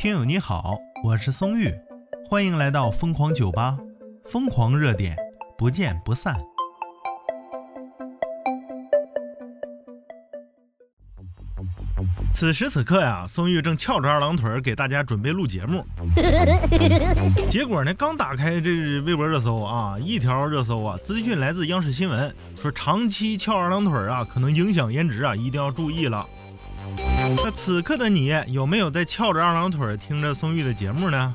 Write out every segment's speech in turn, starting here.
听友你好，我是松玉，欢迎来到疯狂酒吧，疯狂热点，不见不散。此时此刻呀，松玉正翘着二郎腿给大家准备录节目。结果呢，刚打开这微博热搜啊，一条热搜啊，资讯来自央视新闻，说长期翘二郎腿啊，可能影响颜值啊，一定要注意了。此刻的你有没有在翘着二郎腿听着宋玉的节目呢？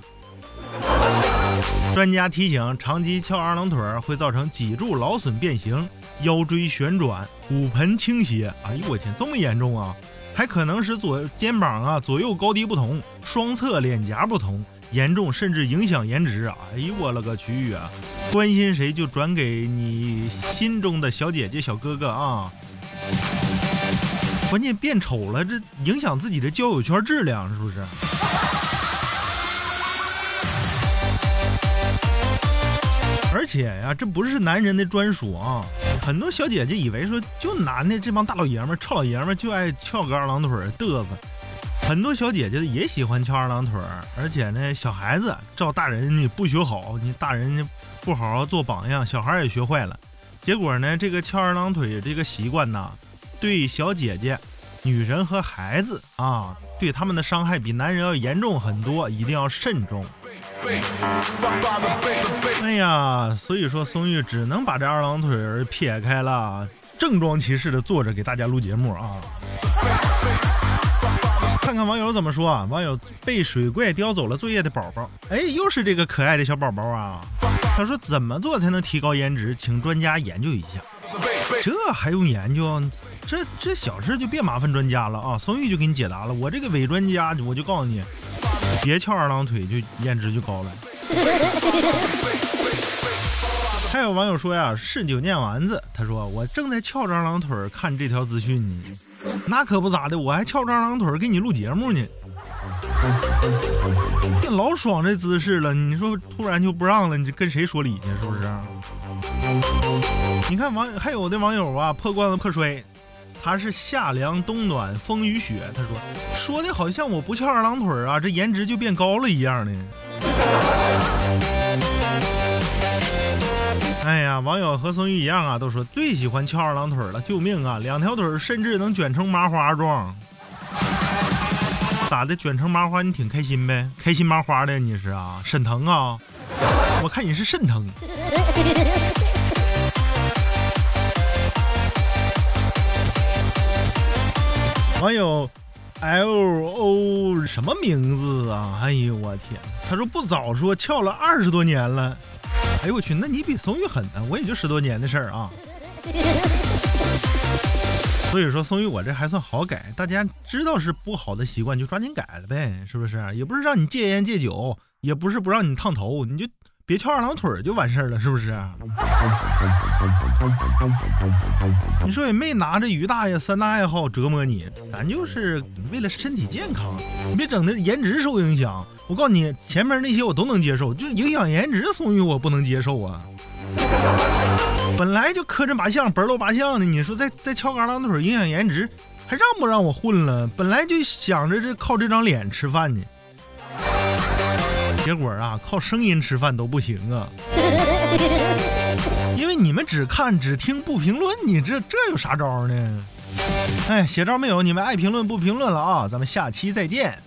专家提醒，长期翘二郎腿会造成脊柱劳损变形、腰椎旋转、骨盆倾斜。哎呦我天，这么严重啊！还可能使左肩膀啊左右高低不同，双侧脸颊不同，严重甚至影响颜值。哎呦我了个去啊！关心谁就转给你心中的小姐姐小哥哥啊！关键变丑了，这影响自己的交友圈质量，是不是？而且呀，这不是男人的专属啊！很多小姐姐以为说，就男的这帮大老爷们、臭老爷们就爱翘个二郎腿嘚瑟。很多小姐姐也喜欢翘二郎腿而且呢，小孩子照大人你不学好，你大人不好好做榜样，小孩也学坏了。结果呢，这个翘二郎腿这个习惯呐。对小姐姐、女人和孩子啊，对他们的伤害比男人要严重很多，一定要慎重。哎呀，所以说松玉只能把这二郎腿儿撇开了，正装其事的坐着给大家录节目啊。看看网友怎么说啊？网友被水怪叼走了作业的宝宝，哎，又是这个可爱的小宝宝啊。他说怎么做才能提高颜值？请专家研究一下。这还用研究？这这小事就别麻烦专家了啊！宋玉就给你解答了。我这个伪专家，我就告诉你，别翘二郎腿，就颜值就高了。还有网友说呀，是酒念丸子，他说我正在翘着二郎腿看这条资讯呢。那可不咋的，我还翘着二郎腿给你录节目呢。这老爽这姿势了，你说突然就不让了，你跟谁说理去？是不是？你看网还有的网友啊，破罐子破摔，他是夏凉冬暖风雨雪，他说说的好像我不翘二郎腿啊，这颜值就变高了一样的。哎呀，网友和松玉一样啊，都说最喜欢翘二郎腿了，救命啊！两条腿甚至能卷成麻花状。咋的？卷成麻花你挺开心呗？开心麻花的你是啊？沈腾啊？我看你是肾疼。网友 L O 什么名字啊？哎呦我天！他说不早说翘了二十多年了。哎呦我去，那你比松玉狠呢？我也就十多年的事儿啊。所以说松玉我这还算好改，大家知道是不好的习惯就抓紧改了呗，是不是？也不是让你戒烟戒酒，也不是不让你烫头，你就。别翘二郎腿就完事儿了，是不是？你说也没拿着于大爷三大爱好折磨你，咱就是为了身体健康，你别整的颜值受影响。我告诉你，前面那些我都能接受，就影响颜值，松玉我不能接受啊。本来就磕碜八相，本露八相的，你说再再翘个二郎腿影响颜值，还让不让我混了？本来就想着这靠这张脸吃饭呢。结果啊，靠声音吃饭都不行啊！因为你们只看只听不评论，你这这有啥招呢？哎，写招没有，你们爱评论不评论了啊！咱们下期再见。